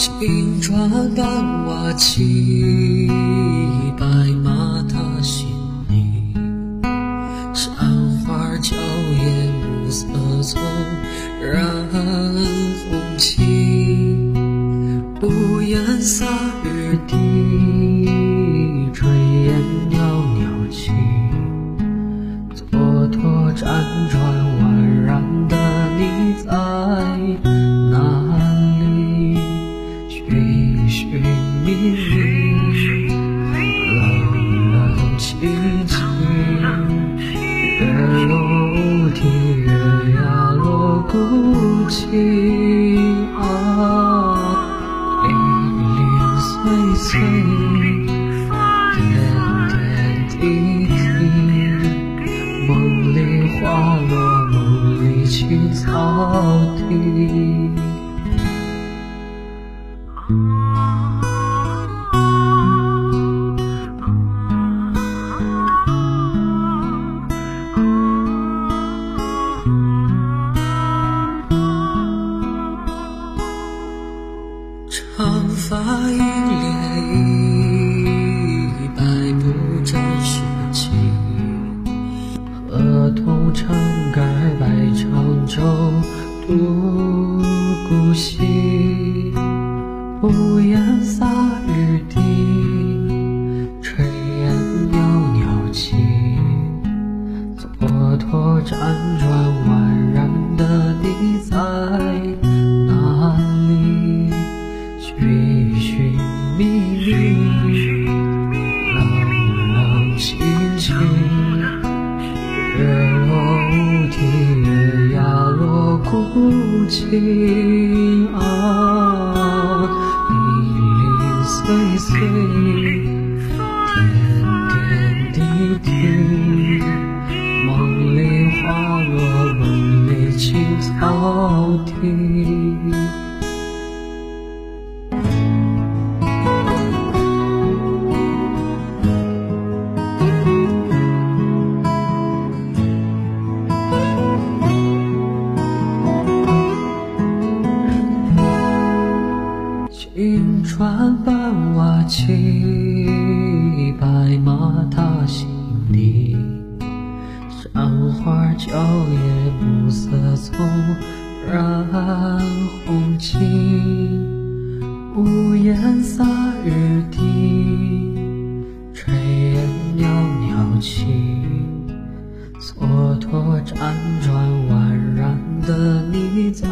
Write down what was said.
青砖伴瓦漆，白马踏新泥。山花娇艳，暮色丛染红旗。屋檐洒雨滴，炊烟袅袅起。蹉跎辗转寻觅觅，冷冷清清。月落乌啼，月牙落孤井，零零碎碎，点点滴滴。梦里花落，梦里青草地。屋檐洒雨滴，炊烟袅袅起。蹉跎辗转宛然的你在哪里？寻寻觅觅，冷冷清清。月落乌啼，月牙落孤井啊，青砖伴瓦漆，白马踏新泥。山花娇艳，暮色丛染红旗。屋檐洒雨滴，炊烟袅袅起。蹉跎辗转宛然的你在